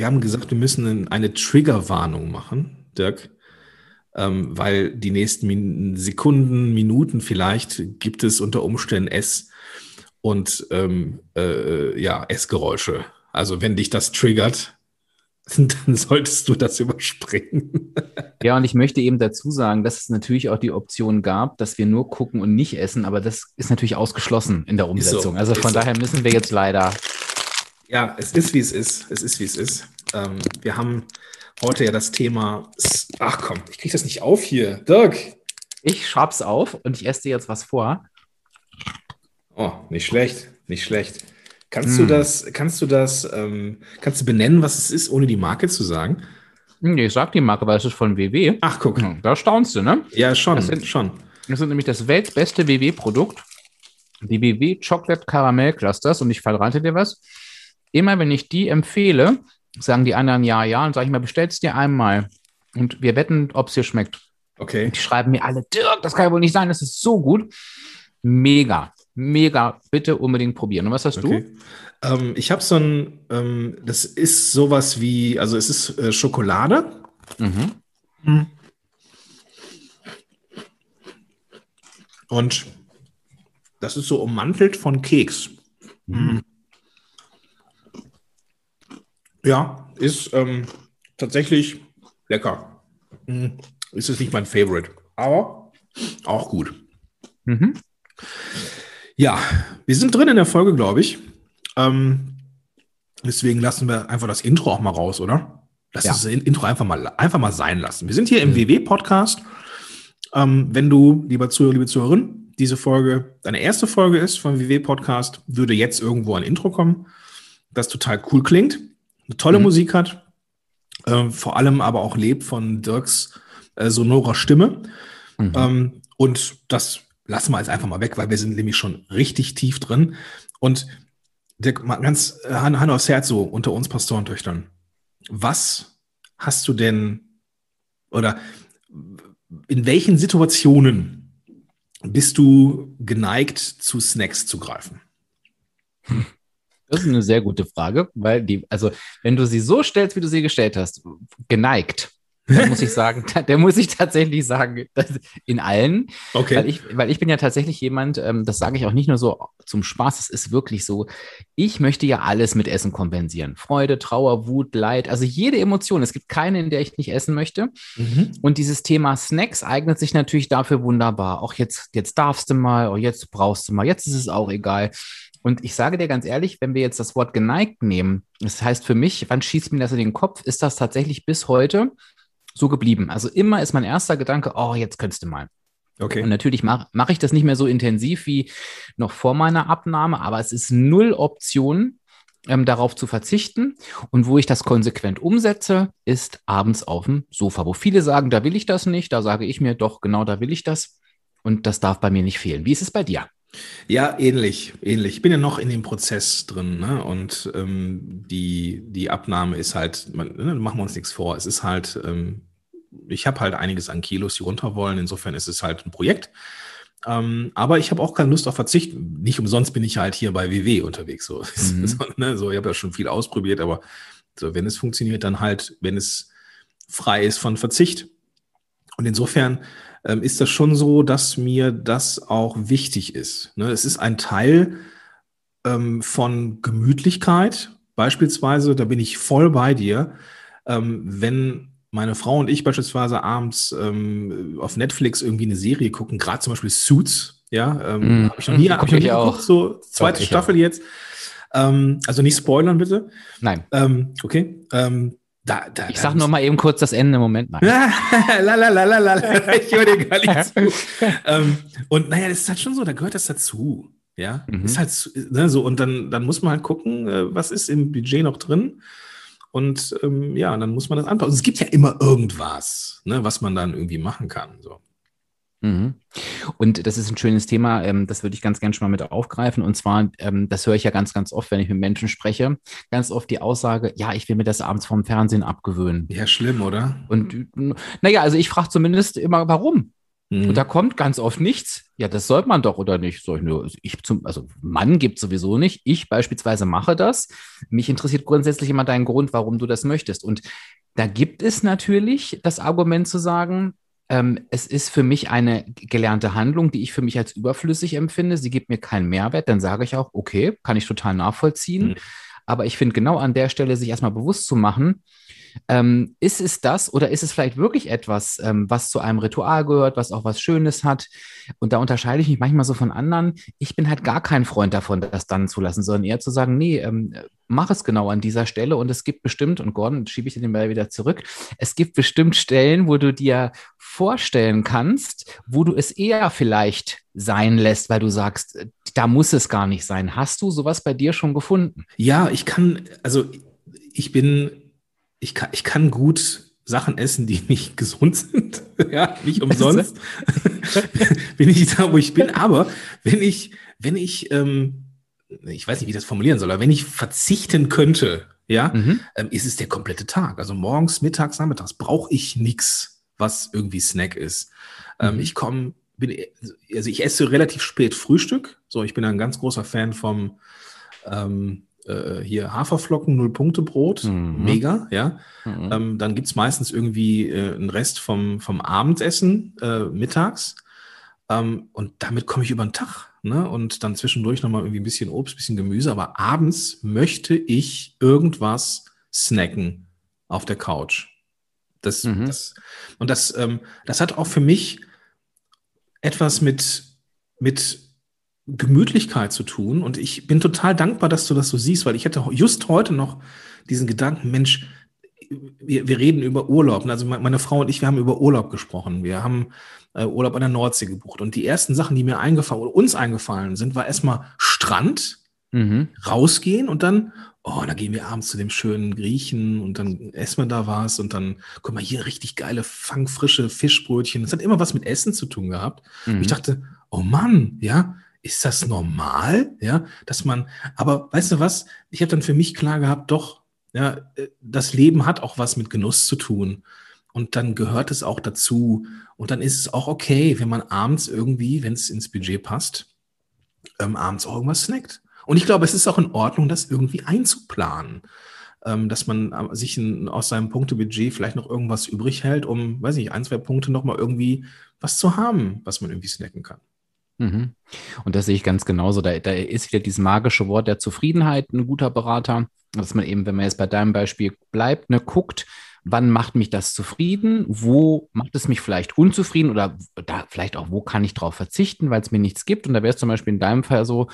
wir haben gesagt, wir müssen eine Triggerwarnung machen, Dirk, ähm, weil die nächsten Min Sekunden, Minuten vielleicht gibt es unter Umständen S und ähm, äh, ja, Essgeräusche. Also wenn dich das triggert, dann solltest du das überspringen. Ja, und ich möchte eben dazu sagen, dass es natürlich auch die Option gab, dass wir nur gucken und nicht essen, aber das ist natürlich ausgeschlossen in der Umsetzung. So, also von daher so. müssen wir jetzt leider. Ja, es ist wie es ist. Es ist wie es ist. Ähm, wir haben heute ja das Thema. Ach komm, ich kriege das nicht auf hier. Dirk. Ich schraub's auf und ich esse dir jetzt was vor. Oh, nicht schlecht, nicht schlecht. Kannst hm. du das, kannst du das, ähm, kannst du benennen, was es ist, ohne die Marke zu sagen? Nee, ich sag die Marke, weil es ist von WW. Ach, guck. Da staunst du, ne? Ja, schon, das sind, schon. Das sind nämlich das weltbeste WW-Produkt. Die WW Chocolate Caramel Clusters. Und ich verrate dir was. Immer wenn ich die empfehle, sagen die anderen ja, ja. Und sage ich mal, bestellst dir einmal. Und wir wetten, ob es dir schmeckt. Okay. Und die schreiben mir alle, Dirk, das kann ja wohl nicht sein, das ist so gut. Mega mega. Bitte unbedingt probieren. Und was hast okay. du? Ähm, ich habe so ein, ähm, das ist sowas wie, also es ist äh, Schokolade. Mhm. Hm. Und das ist so ummantelt von Keks. Mhm. Ja, ist ähm, tatsächlich lecker. Mhm. Ist es nicht mein Favorite, aber auch gut. Mhm. Ja, wir sind drin in der Folge, glaube ich. Ähm, deswegen lassen wir einfach das Intro auch mal raus, oder? Lass ja. das Intro einfach mal, einfach mal sein lassen. Wir sind hier im mhm. WW-Podcast. Ähm, wenn du, lieber Zuhörer, liebe Zuhörerin, diese Folge deine erste Folge ist vom WW-Podcast, würde jetzt irgendwo ein Intro kommen, das total cool klingt, eine tolle mhm. Musik hat, äh, vor allem aber auch lebt von Dirks äh, sonorer Stimme. Mhm. Ähm, und das lassen wir jetzt einfach mal weg, weil wir sind nämlich schon richtig tief drin. Und der, ganz äh, Hand, aufs Herz so unter uns Pastorentöchtern. Was hast du denn oder in welchen Situationen bist du geneigt, zu Snacks zu greifen? Das ist eine sehr gute Frage, weil die, also wenn du sie so stellst, wie du sie gestellt hast, geneigt, da muss ich sagen, der muss ich tatsächlich sagen, in allen. Okay. Weil ich, weil ich bin ja tatsächlich jemand, ähm, das sage ich auch nicht nur so zum Spaß, es ist wirklich so, ich möchte ja alles mit Essen kompensieren. Freude, Trauer, Wut, Leid, also jede Emotion. Es gibt keine, in der ich nicht essen möchte. Mhm. Und dieses Thema Snacks eignet sich natürlich dafür wunderbar. Auch jetzt, jetzt darfst du mal, auch jetzt brauchst du mal, jetzt ist es auch egal. Und ich sage dir ganz ehrlich, wenn wir jetzt das Wort geneigt nehmen, das heißt für mich, wann schießt mir das in den Kopf, ist das tatsächlich bis heute so geblieben. Also immer ist mein erster Gedanke, oh, jetzt könntest du mal. Okay. Und natürlich mache mach ich das nicht mehr so intensiv wie noch vor meiner Abnahme, aber es ist null Option, ähm, darauf zu verzichten. Und wo ich das konsequent umsetze, ist abends auf dem Sofa, wo viele sagen, da will ich das nicht. Da sage ich mir, doch, genau da will ich das. Und das darf bei mir nicht fehlen. Wie ist es bei dir? Ja, ähnlich, ähnlich. Ich bin ja noch in dem Prozess drin, ne? Und ähm, die, die Abnahme ist halt, man, ne, machen wir uns nichts vor. Es ist halt, ähm, ich habe halt einiges an Kilos, die runter wollen. Insofern ist es halt ein Projekt. Ähm, aber ich habe auch keine Lust auf Verzicht. Nicht umsonst bin ich halt hier bei WW unterwegs. So, mhm. so, ne? so ich habe ja schon viel ausprobiert, aber so, wenn es funktioniert, dann halt, wenn es frei ist von Verzicht. Und insofern ähm, ist das schon so, dass mir das auch wichtig ist. Ne? Es ist ein Teil ähm, von Gemütlichkeit, beispielsweise, da bin ich voll bei dir. Ähm, wenn meine Frau und ich beispielsweise abends ähm, auf Netflix irgendwie eine Serie gucken, gerade zum Beispiel Suits, ja, ähm, mm. habe ich noch nie, hab ich noch nie geguckt, so zweite Staffel auch. jetzt. Ähm, also nicht spoilern bitte. Nein. Ähm, okay. Ähm, da, da, ich sag nur mal eben kurz das Ende. Moment mal. Lalalala, ich höre dir gar nicht zu. ähm, und naja, das ist halt schon so, da gehört das dazu. Ja, mhm. ist halt ne, so. Und dann, dann muss man halt gucken, äh, was ist im Budget noch drin. Und ähm, ja, dann muss man das anpassen. Es gibt ja immer irgendwas, ne, was man dann irgendwie machen kann. So. Mhm. Und das ist ein schönes Thema, ähm, das würde ich ganz gerne schon mal mit aufgreifen. Und zwar, ähm, das höre ich ja ganz, ganz oft, wenn ich mit Menschen spreche, ganz oft die Aussage, ja, ich will mir das abends vom Fernsehen abgewöhnen. Ja, schlimm, oder? Und naja, also ich frage zumindest immer, warum? Mhm. Und da kommt ganz oft nichts. Ja, das sollte man doch oder nicht. So, ich zum, also Mann gibt sowieso nicht. Ich beispielsweise mache das. Mich interessiert grundsätzlich immer dein Grund, warum du das möchtest. Und da gibt es natürlich das Argument zu sagen, ähm, es ist für mich eine gelernte Handlung, die ich für mich als überflüssig empfinde. Sie gibt mir keinen Mehrwert. Dann sage ich auch, okay, kann ich total nachvollziehen. Mhm. Aber ich finde genau an der Stelle, sich erstmal bewusst zu machen, ähm, ist es das oder ist es vielleicht wirklich etwas, ähm, was zu einem Ritual gehört, was auch was Schönes hat? Und da unterscheide ich mich manchmal so von anderen. Ich bin halt gar kein Freund davon, das dann zu lassen, sondern eher zu sagen, nee, ähm, mach es genau an dieser Stelle. Und es gibt bestimmt, und Gordon, schiebe ich den Ball wieder zurück, es gibt bestimmt Stellen, wo du dir vorstellen kannst, wo du es eher vielleicht sein lässt, weil du sagst, äh, da muss es gar nicht sein. Hast du sowas bei dir schon gefunden? Ja, ich kann, also ich bin ich kann, ich kann gut Sachen essen, die nicht gesund sind. ja, nicht umsonst bin ich da, wo ich bin. Aber wenn ich, wenn ich, ähm, ich weiß nicht, wie ich das formulieren soll, aber wenn ich verzichten könnte, ja, mhm. ähm, ist es der komplette Tag. Also morgens, mittags, nachmittags brauche ich nichts, was irgendwie Snack ist. Ähm, mhm. Ich komme, bin, also ich esse relativ spät Frühstück. So, ich bin ein ganz großer Fan vom ähm, äh, hier Haferflocken, Null-Punkte-Brot, mhm. mega, ja. Mhm. Ähm, dann gibt es meistens irgendwie äh, einen Rest vom, vom Abendessen äh, mittags. Ähm, und damit komme ich über den Tag. Ne? Und dann zwischendurch nochmal irgendwie ein bisschen Obst, ein bisschen Gemüse. Aber abends möchte ich irgendwas snacken auf der Couch. Das, mhm. das, und das, ähm, das hat auch für mich etwas mit, mit Gemütlichkeit zu tun. Und ich bin total dankbar, dass du das so siehst, weil ich hatte just heute noch diesen Gedanken, Mensch, wir, wir reden über Urlaub. Also meine Frau und ich, wir haben über Urlaub gesprochen. Wir haben äh, Urlaub an der Nordsee gebucht. Und die ersten Sachen, die mir eingefallen oder uns eingefallen sind, war erstmal Strand, mhm. rausgehen und dann, oh, da gehen wir abends zu dem schönen Griechen und dann essen wir da was und dann, guck mal, hier richtig geile, fangfrische Fischbrötchen. Das hat immer was mit Essen zu tun gehabt. Mhm. Und ich dachte, oh Mann, ja, ist das normal? Ja, dass man, aber weißt du was? Ich habe dann für mich klar gehabt, doch, ja, äh, das Leben hat auch was mit Genuss zu tun. Und dann gehört es auch dazu. Und dann ist es auch okay, wenn man abends irgendwie, wenn es ins Budget passt, ähm, abends auch irgendwas snackt. Und ich glaube, es ist auch in Ordnung, das irgendwie einzuplanen. Ähm, dass man äh, sich in, aus seinem Punktebudget vielleicht noch irgendwas übrig hält, um, weiß nicht, ein, zwei Punkte nochmal irgendwie was zu haben, was man irgendwie snacken kann. Mhm. Und das sehe ich ganz genauso. Da, da ist wieder dieses magische Wort der Zufriedenheit ein guter Berater, dass man eben, wenn man jetzt bei deinem Beispiel bleibt, ne, guckt, wann macht mich das zufrieden, wo macht es mich vielleicht unzufrieden oder da vielleicht auch, wo kann ich drauf verzichten, weil es mir nichts gibt. Und da wäre es zum Beispiel in deinem Fall so,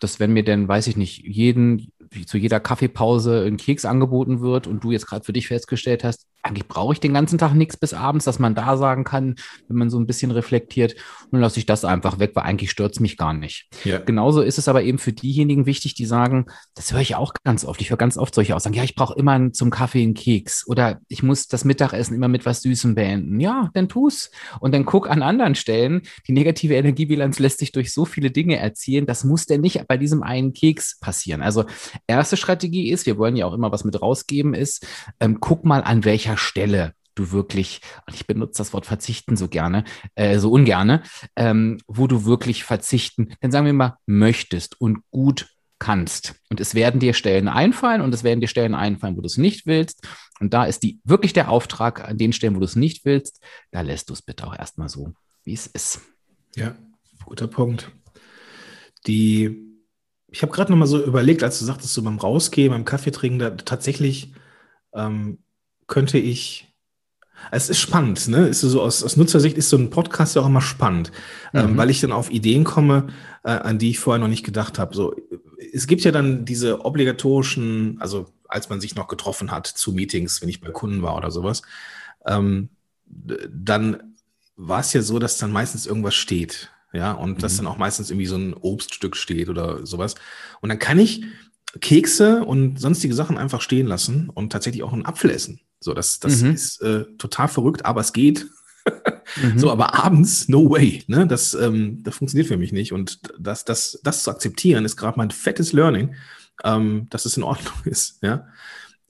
dass wenn mir denn, weiß ich nicht, jeden, zu jeder Kaffeepause ein Keks angeboten wird und du jetzt gerade für dich festgestellt hast, eigentlich brauche ich den ganzen Tag nichts bis abends, dass man da sagen kann, wenn man so ein bisschen reflektiert, dann lasse ich das einfach weg, weil eigentlich stört es mich gar nicht. Ja. Genauso ist es aber eben für diejenigen wichtig, die sagen, das höre ich auch ganz oft. Ich höre ganz oft solche Aussagen, ja, ich brauche immer zum Kaffee einen Keks oder ich muss das Mittagessen immer mit was Süßem beenden. Ja, dann tu's. Und dann guck an anderen Stellen. Die negative Energiebilanz lässt sich durch so viele Dinge erzielen. Das muss denn nicht bei diesem einen Keks passieren. Also erste Strategie ist, wir wollen ja auch immer was mit rausgeben, ist, ähm, guck mal an welcher Stelle du wirklich, und ich benutze das Wort verzichten so gerne, äh, so ungerne, ähm, wo du wirklich verzichten, dann sagen wir mal, möchtest und gut kannst. Und es werden dir Stellen einfallen und es werden dir Stellen einfallen, wo du es nicht willst. Und da ist die wirklich der Auftrag an den Stellen, wo du es nicht willst, da lässt du es bitte auch erstmal so, wie es ist. Ja, guter Punkt. Die, ich habe gerade noch mal so überlegt, als du sagtest, so beim Rausgehen, beim Kaffee trinken, da tatsächlich ähm, könnte ich. Es ist spannend, ne? Ist so aus, aus Nutzersicht ist so ein Podcast ja auch immer spannend, ähm, mhm. ähm, weil ich dann auf Ideen komme, äh, an die ich vorher noch nicht gedacht habe. So, es gibt ja dann diese obligatorischen, also als man sich noch getroffen hat zu Meetings, wenn ich bei Kunden war oder sowas, ähm, dann war es ja so, dass dann meistens irgendwas steht, ja, und mhm. dass dann auch meistens irgendwie so ein Obststück steht oder sowas. Und dann kann ich Kekse und sonstige Sachen einfach stehen lassen und tatsächlich auch einen Apfel essen. So, das, das mhm. ist äh, total verrückt, aber es geht. mhm. So, aber abends, no way. Ne? Das, ähm, das funktioniert für mich nicht. Und das, das, das zu akzeptieren, ist gerade mein fettes Learning, ähm, dass es in Ordnung ist. Ja?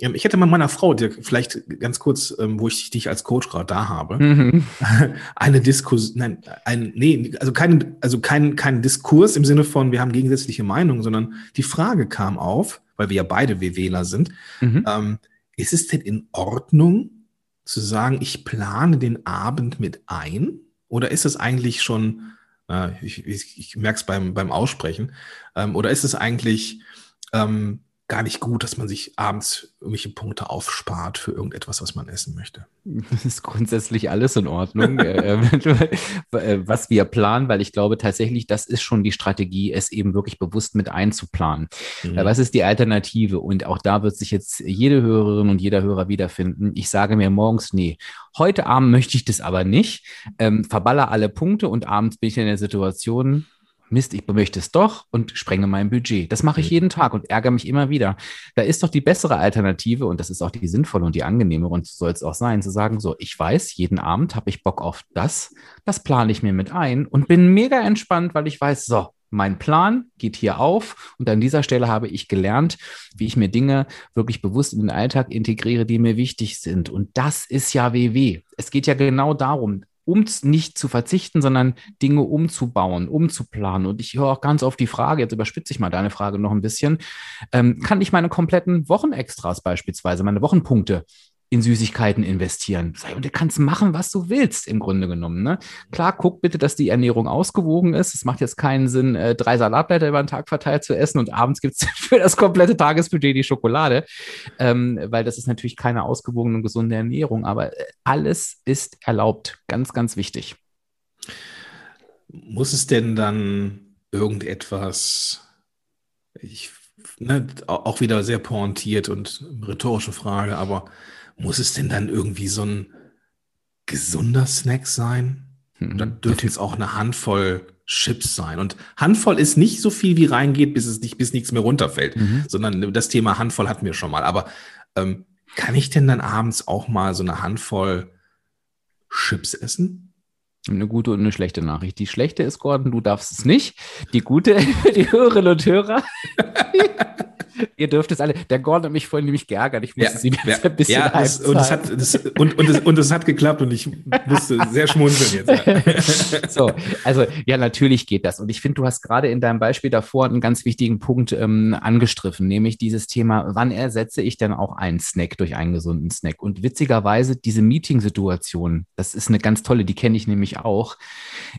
ähm, ich hätte mal meiner Frau, dir vielleicht ganz kurz, ähm, wo ich dich als Coach gerade da habe, mhm. eine Diskurs, nein, ein, nee, also kein, also kein, kein Diskurs im Sinne von, wir haben gegensätzliche Meinungen, sondern die Frage kam auf, weil wir ja beide WWler sind, mhm. ähm, ist es denn in Ordnung zu sagen, ich plane den Abend mit ein? Oder ist es eigentlich schon, äh, ich, ich, ich merke es beim, beim Aussprechen, ähm, oder ist es eigentlich ähm, gar nicht gut, dass man sich abends irgendwelche Punkte aufspart für irgendetwas, was man essen möchte. Das ist grundsätzlich alles in Ordnung, äh, äh, was wir planen, weil ich glaube tatsächlich, das ist schon die Strategie, es eben wirklich bewusst mit einzuplanen. Mhm. Was ist die Alternative? Und auch da wird sich jetzt jede Hörerin und jeder Hörer wiederfinden. Ich sage mir morgens, nee, heute Abend möchte ich das aber nicht, ähm, verballer alle Punkte und abends bin ich in der Situation, Mist, ich möchte es doch und sprenge mein Budget. Das mache ich jeden Tag und ärgere mich immer wieder. Da ist doch die bessere Alternative und das ist auch die sinnvolle und die angenehme und soll es auch sein, zu sagen, so, ich weiß, jeden Abend habe ich Bock auf das, das plane ich mir mit ein und bin mega entspannt, weil ich weiß, so, mein Plan geht hier auf und an dieser Stelle habe ich gelernt, wie ich mir Dinge wirklich bewusst in den Alltag integriere, die mir wichtig sind. Und das ist ja WW. Es geht ja genau darum, um nicht zu verzichten, sondern Dinge umzubauen, umzuplanen. Und ich höre auch ganz oft die Frage, jetzt überspitze ich mal deine Frage noch ein bisschen, ähm, kann ich meine kompletten Wochenextras beispielsweise, meine Wochenpunkte in Süßigkeiten investieren. Und du kannst machen, was du willst, im Grunde genommen. Ne? Klar, guck bitte, dass die Ernährung ausgewogen ist. Es macht jetzt keinen Sinn, äh, drei Salatblätter über den Tag verteilt zu essen und abends gibt es für das komplette Tagesbudget die Schokolade, ähm, weil das ist natürlich keine ausgewogene und gesunde Ernährung. Aber äh, alles ist erlaubt. Ganz, ganz wichtig. Muss es denn dann irgendetwas, ich, ne, auch wieder sehr pointiert und rhetorische Frage, aber muss es denn dann irgendwie so ein gesunder Snack sein? Mhm. Oder dürfte es auch eine Handvoll Chips sein? Und Handvoll ist nicht so viel, wie reingeht, bis es nicht, bis nichts mehr runterfällt, mhm. sondern das Thema Handvoll hatten wir schon mal. Aber ähm, kann ich denn dann abends auch mal so eine Handvoll Chips essen? Eine gute und eine schlechte Nachricht. Die schlechte ist, Gordon, du darfst es nicht. Die gute für die Hörerinnen und Hörer. Ihr dürft es alle. Der Gordon hat mich vorhin nämlich geärgert. Ich musste ja, sie ja, ein bisschen ja, das, und, es hat, das, und, und, es, und es hat geklappt und ich musste sehr schmunzeln jetzt. So, also ja, natürlich geht das. Und ich finde, du hast gerade in deinem Beispiel davor einen ganz wichtigen Punkt ähm, angestriffen, nämlich dieses Thema, wann ersetze ich denn auch einen Snack durch einen gesunden Snack? Und witzigerweise, diese Meeting-Situation, das ist eine ganz tolle, die kenne ich nämlich auch.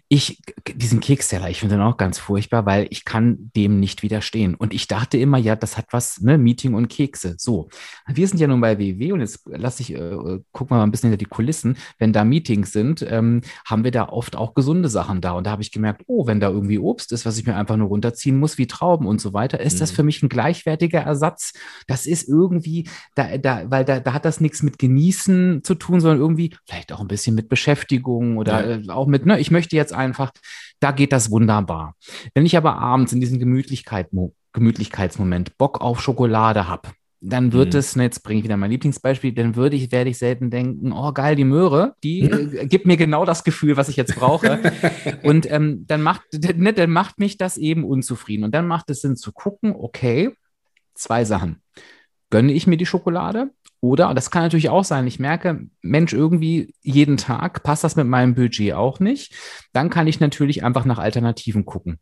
Ich, diesen Keksteller, ich finde den auch ganz furchtbar, weil ich kann dem nicht widerstehen. Und ich dachte immer, ja, das hat was, ne, Meeting und Kekse. So, wir sind ja nun bei WW und jetzt lasse ich, äh, gucken wir mal ein bisschen hinter die Kulissen. Wenn da Meetings sind, ähm, haben wir da oft auch gesunde Sachen da. Und da habe ich gemerkt, oh, wenn da irgendwie Obst ist, was ich mir einfach nur runterziehen muss, wie Trauben und so weiter, ist mhm. das für mich ein gleichwertiger Ersatz. Das ist irgendwie, da, da, weil da, da hat das nichts mit Genießen zu tun, sondern irgendwie vielleicht auch ein bisschen mit Beschäftigung oder ja. äh, auch mit, ne, ich möchte jetzt einfach, da geht das wunderbar. Wenn ich aber abends in diesen Gemütlichkeit, Gemütlichkeitsmoment Bock auf Schokolade habe, dann wird mhm. es, ne, jetzt bringe ich wieder mein Lieblingsbeispiel, dann würde ich, werde ich selten denken, oh geil, die Möhre, die äh, gibt mir genau das Gefühl, was ich jetzt brauche. und ähm, dann macht, ne, dann macht mich das eben unzufrieden. Und dann macht es Sinn zu gucken, okay, zwei Sachen. Gönne ich mir die Schokolade? Oder, das kann natürlich auch sein, ich merke, Mensch, irgendwie jeden Tag passt das mit meinem Budget auch nicht. Dann kann ich natürlich einfach nach Alternativen gucken.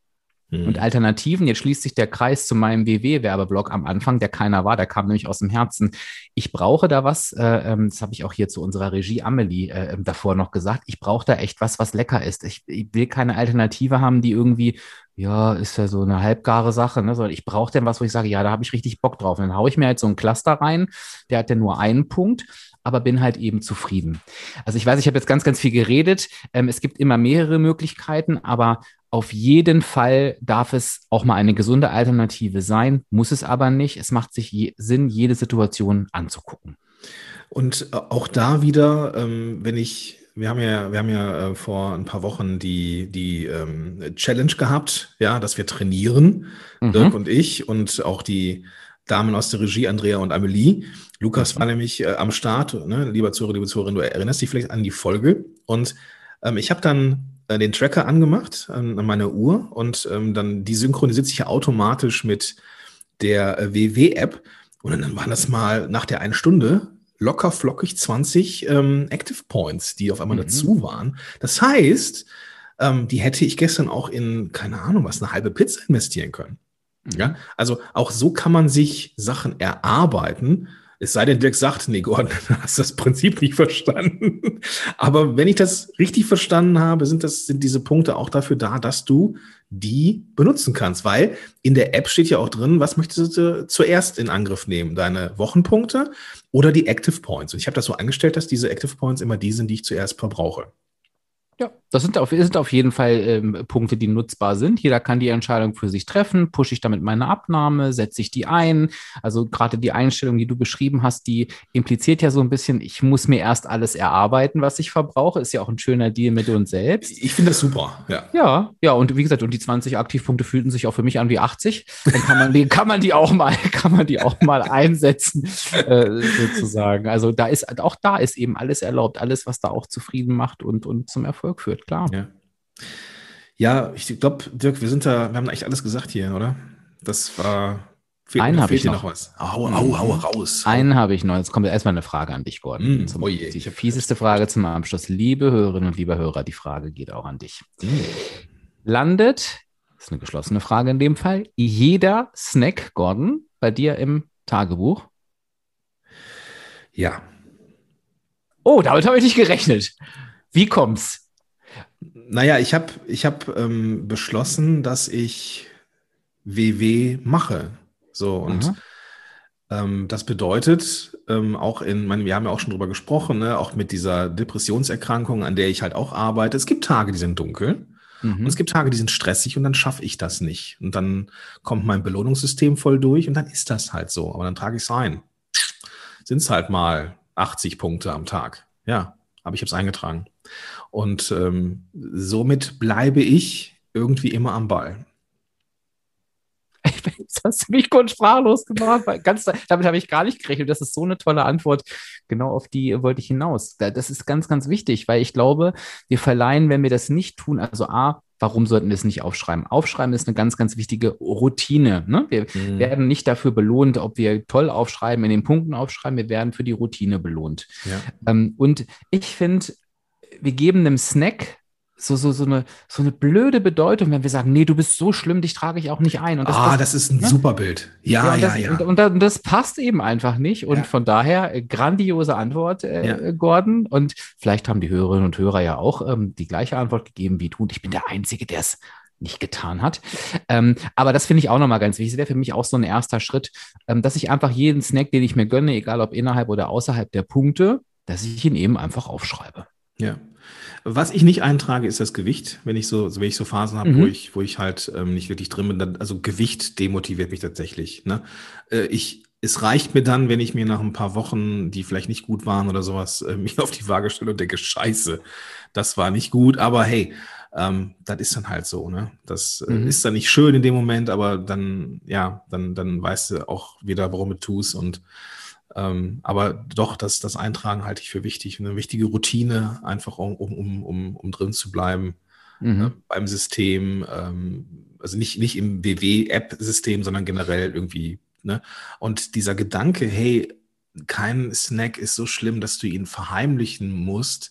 Und mhm. Alternativen, jetzt schließt sich der Kreis zu meinem WW-Werbeblock am Anfang, der keiner war, der kam nämlich aus dem Herzen. Ich brauche da was, äh, ähm, das habe ich auch hier zu unserer Regie Amelie äh, ähm, davor noch gesagt, ich brauche da echt was, was lecker ist. Ich, ich, will keine Alternative haben, die irgendwie, ja, ist ja so eine halbgare Sache, ne? sondern ich brauche denn was, wo ich sage, ja, da habe ich richtig Bock drauf. Und dann haue ich mir halt so ein Cluster rein, der hat ja nur einen Punkt aber bin halt eben zufrieden. Also ich weiß, ich habe jetzt ganz, ganz viel geredet. Ähm, es gibt immer mehrere Möglichkeiten, aber auf jeden Fall darf es auch mal eine gesunde Alternative sein, muss es aber nicht. Es macht sich je Sinn, jede Situation anzugucken. Und äh, auch da wieder, ähm, wenn ich, wir haben ja, wir haben ja äh, vor ein paar Wochen die, die ähm, Challenge gehabt, ja, dass wir trainieren, mhm. Dirk und ich und auch die Damen aus der Regie, Andrea und Amelie. Lukas war nämlich äh, am Start, ne? lieber Zuhörer, liebe Zuhörerin, du erinnerst dich vielleicht an die Folge. Und ähm, ich habe dann den Tracker angemacht an, an meiner Uhr und ähm, dann die synchronisiert sich ja automatisch mit der äh, WW-App. Und dann waren das mal nach der einen Stunde locker flockig 20 ähm, Active Points, die auf einmal mhm. dazu waren. Das heißt, ähm, die hätte ich gestern auch in, keine Ahnung was, eine halbe Pizza investieren können. Mhm. Ja, also auch so kann man sich Sachen erarbeiten. Es sei denn, Dirk sagt, nee, Gordon, du hast das Prinzip nicht verstanden. Aber wenn ich das richtig verstanden habe, sind das, sind diese Punkte auch dafür da, dass du die benutzen kannst, weil in der App steht ja auch drin, was möchtest du zuerst in Angriff nehmen? Deine Wochenpunkte oder die Active Points? Und ich habe das so angestellt, dass diese Active Points immer die sind, die ich zuerst verbrauche. Ja, das sind auf, sind auf jeden Fall ähm, Punkte, die nutzbar sind. Jeder kann die Entscheidung für sich treffen. Pushe ich damit meine Abnahme? Setze ich die ein? Also gerade die Einstellung, die du beschrieben hast, die impliziert ja so ein bisschen, ich muss mir erst alles erarbeiten, was ich verbrauche. Ist ja auch ein schöner Deal mit uns selbst. Ich finde das super, ja. Ja, ja, und wie gesagt, und die 20 Aktivpunkte fühlten sich auch für mich an wie 80. Dann kann man die, kann man die auch mal, kann man die auch mal einsetzen, äh, sozusagen. Also da ist, auch da ist eben alles erlaubt, alles, was da auch zufrieden macht und, und zum Erfolg Erfolg führt, klar. Ja, ja ich glaube, Dirk, wir sind da, wir haben echt alles gesagt hier, oder? Das war. Fehlt, einen habe ich noch. noch was. Au, au, au, raus. Einen habe ich noch. Jetzt kommt erstmal eine Frage an dich, Gordon. Mm, zum, oh je. Die fieseste Frage zum Abschluss. Liebe Hörerinnen und liebe Hörer, die Frage geht auch an dich. Mm. Landet, das ist eine geschlossene Frage in dem Fall, jeder Snack, Gordon, bei dir im Tagebuch? Ja. Oh, damit habe ich nicht gerechnet. Wie kommt's? Naja, ich habe ich hab, ähm, beschlossen, dass ich WW mache. So und ähm, das bedeutet ähm, auch in, meine, wir haben ja auch schon drüber gesprochen, ne, auch mit dieser Depressionserkrankung, an der ich halt auch arbeite. Es gibt Tage, die sind dunkel. Mhm. Und es gibt Tage, die sind stressig und dann schaffe ich das nicht. Und dann kommt mein Belohnungssystem voll durch und dann ist das halt so. Aber dann trage ich es ein. Sind es halt mal 80 Punkte am Tag. Ja, aber ich habe es eingetragen. Und ähm, somit bleibe ich irgendwie immer am Ball. Das hast du mich kurz sprachlos gemacht. Ganz, damit habe ich gar nicht gerechnet. Das ist so eine tolle Antwort. Genau auf die wollte ich hinaus. Das ist ganz, ganz wichtig, weil ich glaube, wir verleihen, wenn wir das nicht tun, also A, warum sollten wir es nicht aufschreiben? Aufschreiben ist eine ganz, ganz wichtige Routine. Ne? Wir mhm. werden nicht dafür belohnt, ob wir toll aufschreiben, in den Punkten aufschreiben, wir werden für die Routine belohnt. Ja. Ähm, und ich finde, wir geben einem Snack so, so, so, eine, so eine blöde Bedeutung, wenn wir sagen, nee, du bist so schlimm, dich trage ich auch nicht ein. Und das, ah, das, das ist ein ja? super Bild. Ja, ja, ja. ja. Und, und, und, das passt eben einfach nicht. Und ja. von daher, äh, grandiose Antwort, äh, Gordon. Und vielleicht haben die Hörerinnen und Hörer ja auch ähm, die gleiche Antwort gegeben wie du. Und ich bin der Einzige, der es nicht getan hat. Ähm, aber das finde ich auch nochmal ganz wichtig. Das wäre für mich auch so ein erster Schritt, ähm, dass ich einfach jeden Snack, den ich mir gönne, egal ob innerhalb oder außerhalb der Punkte, dass ich ihn eben einfach aufschreibe. Ja. Was ich nicht eintrage, ist das Gewicht. Wenn ich so, wenn ich so Phasen habe, mhm. wo ich, wo ich halt ähm, nicht wirklich drin bin, dann, also Gewicht demotiviert mich tatsächlich. Ne? Äh, ich, es reicht mir dann, wenn ich mir nach ein paar Wochen, die vielleicht nicht gut waren oder sowas, äh, mich auf die Waage stelle und denke, Scheiße, das war nicht gut, aber hey, ähm, das ist dann halt so, ne? Das äh, mhm. ist dann nicht schön in dem Moment, aber dann, ja, dann, dann weißt du auch wieder, warum du tust und ähm, aber doch, das, das Eintragen halte ich für wichtig. Eine wichtige Routine, einfach um, um, um, um drin zu bleiben mhm. äh, beim System. Ähm, also nicht, nicht im WW-App-System, sondern generell irgendwie. Ne? Und dieser Gedanke, hey, kein Snack ist so schlimm, dass du ihn verheimlichen musst,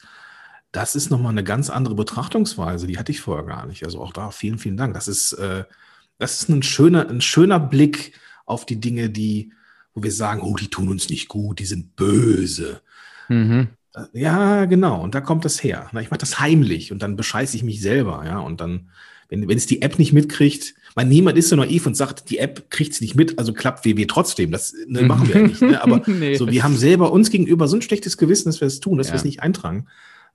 das ist nochmal eine ganz andere Betrachtungsweise. Die hatte ich vorher gar nicht. Also auch da vielen, vielen Dank. Das ist, äh, das ist ein schöner, ein schöner Blick auf die Dinge, die wo wir sagen, oh, die tun uns nicht gut, die sind böse. Mhm. Äh, ja, genau. Und da kommt das her. Ich mache das heimlich und dann bescheiße ich mich selber. Ja, und dann, wenn, wenn es die App nicht mitkriegt, mein niemand ist so naiv und sagt, die App kriegt es nicht mit, also klappt WW trotzdem. Das ne, machen wir ja nicht. Ne? Aber nee. so, wir haben selber uns gegenüber so ein schlechtes Gewissen, dass wir es tun, dass ja. wir es nicht eintragen.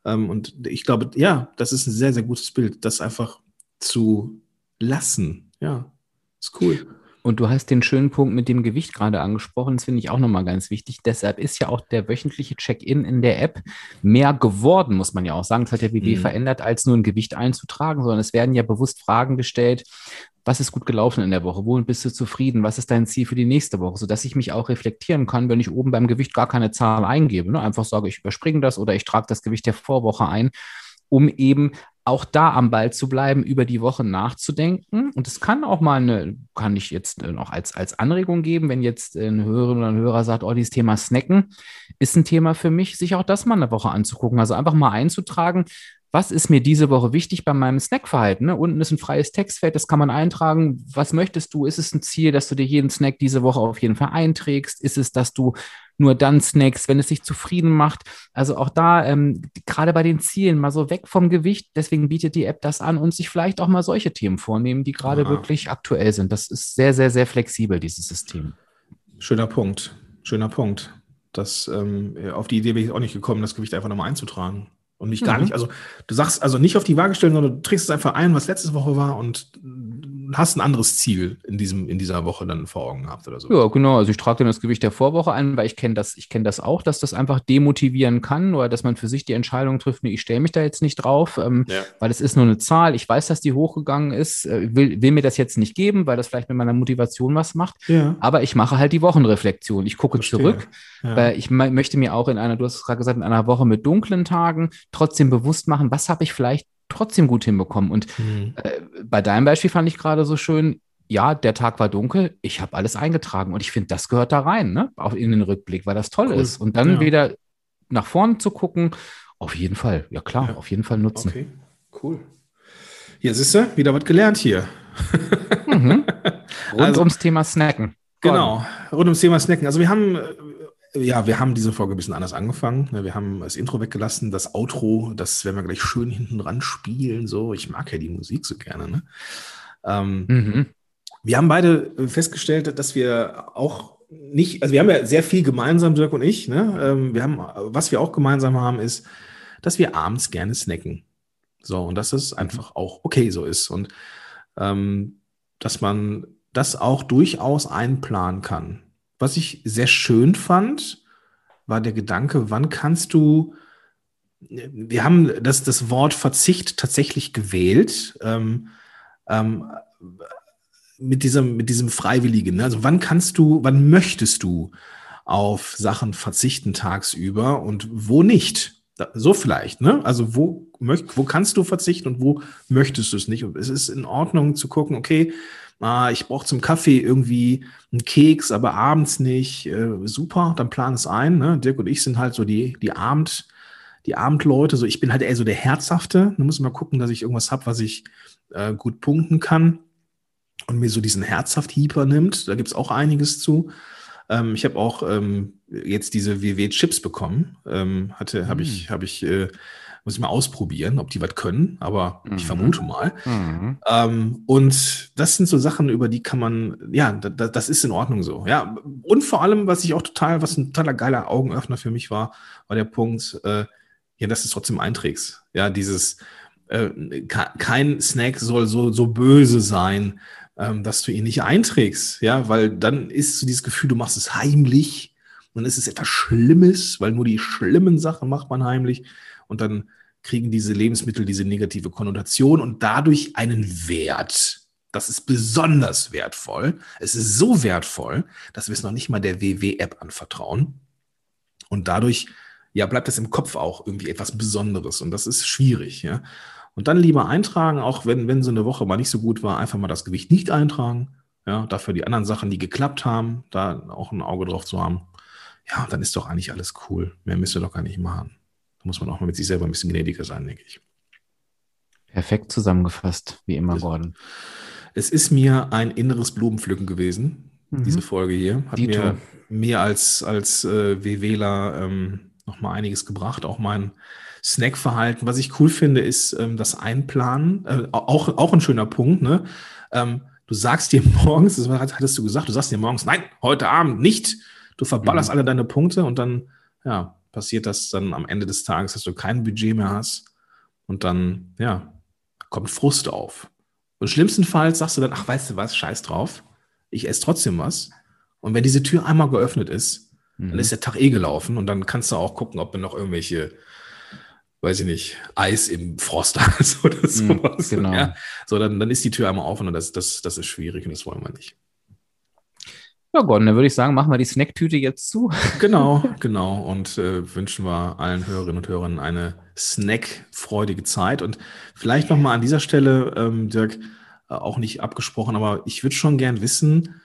Ähm, und ich glaube, ja, das ist ein sehr, sehr gutes Bild, das einfach zu lassen. Ja, ist cool. Und du hast den schönen Punkt mit dem Gewicht gerade angesprochen. Das finde ich auch nochmal ganz wichtig. Deshalb ist ja auch der wöchentliche Check-in in der App mehr geworden, muss man ja auch sagen. Das hat der BW mhm. verändert, als nur ein Gewicht einzutragen, sondern es werden ja bewusst Fragen gestellt. Was ist gut gelaufen in der Woche? Womit bist du zufrieden? Was ist dein Ziel für die nächste Woche? Sodass ich mich auch reflektieren kann, wenn ich oben beim Gewicht gar keine Zahl eingebe. Ne? Einfach sage, ich überspringe das oder ich trage das Gewicht der Vorwoche ein um eben auch da am Ball zu bleiben, über die Woche nachzudenken. Und es kann auch mal eine, kann ich jetzt äh, noch als, als Anregung geben, wenn jetzt ein Hörer oder ein Hörer sagt, oh, dieses Thema Snacken ist ein Thema für mich, sich auch das mal eine Woche anzugucken. Also einfach mal einzutragen, was ist mir diese Woche wichtig bei meinem Snackverhalten? Ne? Unten ist ein freies Textfeld, das kann man eintragen. Was möchtest du? Ist es ein Ziel, dass du dir jeden Snack diese Woche auf jeden Fall einträgst? Ist es, dass du nur dann snackst, wenn es sich zufrieden macht? Also auch da, ähm, gerade bei den Zielen, mal so weg vom Gewicht. Deswegen bietet die App das an und sich vielleicht auch mal solche Themen vornehmen, die gerade wirklich aktuell sind. Das ist sehr, sehr, sehr flexibel, dieses System. Schöner Punkt. Schöner Punkt. Das, ähm, auf die Idee bin ich auch nicht gekommen, das Gewicht einfach nochmal einzutragen. Und mich mhm. gar nicht, also du sagst also nicht auf die Waage stellen, sondern du trägst es einfach ein, was letzte Woche war und hast ein anderes Ziel in, diesem, in dieser Woche dann vor Augen gehabt oder so. Ja, genau. Also ich trage dann das Gewicht der Vorwoche ein, weil ich kenne das, ich kenne das auch, dass das einfach demotivieren kann oder dass man für sich die Entscheidung trifft, nee, ich stelle mich da jetzt nicht drauf, ähm, ja. weil es ist nur eine Zahl. Ich weiß, dass die hochgegangen ist, äh, will, will mir das jetzt nicht geben, weil das vielleicht mit meiner Motivation was macht. Ja. Aber ich mache halt die Wochenreflexion. Ich gucke Verstehe. zurück. Ja. Weil ich möchte mir auch in einer, du hast es gerade gesagt, in einer Woche mit dunklen Tagen trotzdem bewusst machen, was habe ich vielleicht trotzdem gut hinbekommen. Und mhm. äh, bei deinem Beispiel fand ich gerade so schön, ja, der Tag war dunkel, ich habe alles eingetragen und ich finde, das gehört da rein, ne? Auch in den Rückblick, weil das toll cool. ist. Und dann ja. wieder nach vorne zu gucken, auf jeden Fall, ja klar, ja. auf jeden Fall nutzen. Okay, cool. Hier siehst du, wieder was gelernt hier. mhm. Rund also, ums Thema Snacken. Genau, rund ums Thema Snacken. Also wir haben ja, wir haben diese Folge ein bisschen anders angefangen. Wir haben das Intro weggelassen, das Outro, das werden wir gleich schön hinten dran spielen. So, ich mag ja die Musik so gerne. Ne? Ähm, mhm. Wir haben beide festgestellt, dass wir auch nicht, also wir haben ja sehr viel gemeinsam, Dirk und ich. Ne? Ähm, wir haben, was wir auch gemeinsam haben, ist, dass wir abends gerne snacken. So, und dass es einfach auch okay so ist. Und ähm, dass man das auch durchaus einplanen kann. Was ich sehr schön fand, war der Gedanke, wann kannst du, wir haben das, das Wort Verzicht tatsächlich gewählt, ähm, ähm, mit, diesem, mit diesem Freiwilligen. Ne? Also wann kannst du, wann möchtest du auf Sachen verzichten tagsüber und wo nicht? So vielleicht, ne? Also wo, wo kannst du verzichten und wo möchtest du es nicht? Und es ist in Ordnung zu gucken, okay, ah, ich brauche zum Kaffee irgendwie einen Keks, aber abends nicht. Äh, super, dann plan es ein. Ne? Dirk und ich sind halt so die, die Abend, die Abendleute. So, ich bin halt eher so der Herzhafte. Da muss ich mal gucken, dass ich irgendwas habe, was ich äh, gut punkten kann und mir so diesen Herzhaft-Hieper nimmt. Da gibt es auch einiges zu. Ähm, ich habe auch ähm, jetzt diese WW-Chips bekommen. Ähm, hatte, habe ich, hm. habe ich äh, muss ich mal ausprobieren, ob die was können, aber mhm. ich vermute mal. Mhm. Ähm, und das sind so Sachen, über die kann man, ja, da, das ist in Ordnung so. Ja, und vor allem, was ich auch total, was ein totaler geiler Augenöffner für mich war, war der Punkt, äh, ja, dass du es trotzdem einträgst. Ja, dieses, äh, kein Snack soll so, so böse sein, ähm, dass du ihn nicht einträgst. Ja, weil dann ist so dieses Gefühl, du machst es heimlich. Und es ist etwas Schlimmes, weil nur die schlimmen Sachen macht man heimlich und dann kriegen diese Lebensmittel diese negative Konnotation und dadurch einen Wert. Das ist besonders wertvoll. Es ist so wertvoll, dass wir es noch nicht mal der WW-App anvertrauen. Und dadurch ja, bleibt das im Kopf auch irgendwie etwas Besonderes. Und das ist schwierig. Ja? Und dann lieber eintragen, auch wenn, wenn so eine Woche mal nicht so gut war, einfach mal das Gewicht nicht eintragen. Ja, dafür die anderen Sachen, die geklappt haben, da auch ein Auge drauf zu haben. Ja, dann ist doch eigentlich alles cool. Mehr müsst ihr doch gar nicht machen. Da muss man auch mal mit sich selber ein bisschen gnädiger sein, denke ich. Perfekt zusammengefasst, wie immer, Gordon. Es ist mir ein inneres Blumenpflücken gewesen, mhm. diese Folge hier. Hat Dito. mir mehr als, als äh, WWler ähm, nochmal einiges gebracht. Auch mein Snackverhalten. Was ich cool finde, ist ähm, das Einplanen. Äh, auch, auch ein schöner Punkt. Ne? Ähm, du sagst dir morgens, das hattest du gesagt, du sagst dir morgens, nein, heute Abend nicht. Du verballerst mhm. alle deine Punkte und dann, ja, passiert das dann am Ende des Tages, dass du kein Budget mehr hast und dann, ja, kommt Frust auf. Und schlimmstenfalls sagst du dann, ach, weißt du was, scheiß drauf, ich esse trotzdem was. Und wenn diese Tür einmal geöffnet ist, mhm. dann ist der Tag eh gelaufen und dann kannst du auch gucken, ob du noch irgendwelche, weiß ich nicht, Eis im Frost hast oder mhm, sowas. Genau. Ja, so, dann, dann ist die Tür einmal offen und das, das, das ist schwierig und das wollen wir nicht. Ja, Gordon, dann würde ich sagen, machen wir die Snacktüte jetzt zu. Genau, genau. Und äh, wünschen wir allen Hörerinnen und Hörern eine snackfreudige Zeit. Und vielleicht nochmal an dieser Stelle, ähm, Dirk, äh, auch nicht abgesprochen, aber ich würde schon gern wissen,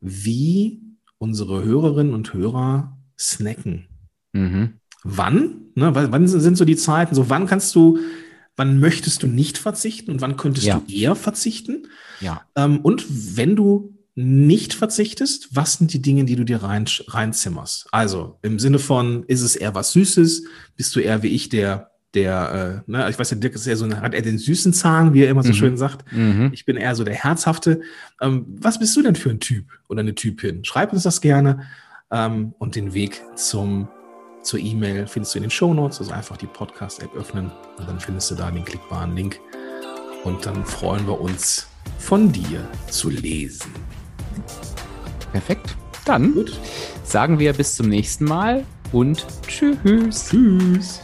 wie unsere Hörerinnen und Hörer snacken. Mhm. Wann? Ne, wann sind so die Zeiten? So, wann kannst du, wann möchtest du nicht verzichten und wann könntest ja. du eher verzichten? Ja. Ähm, und wenn du nicht verzichtest, was sind die Dinge, die du dir rein, reinzimmerst? Also im Sinne von, ist es eher was Süßes? Bist du eher wie ich, der, der, äh, ne, ich weiß, der Dirk ist eher so, hat er den süßen Zahn, wie er immer so mhm. schön sagt. Mhm. Ich bin eher so der herzhafte. Ähm, was bist du denn für ein Typ oder eine Typin? Schreib uns das gerne. Ähm, und den Weg zum, zur E-Mail findest du in den Show Notes. Also einfach die Podcast-App öffnen und dann findest du da den klickbaren Link. Und dann freuen wir uns, von dir zu lesen. Perfekt. Dann Gut. sagen wir bis zum nächsten Mal und tschüss. Tschüss.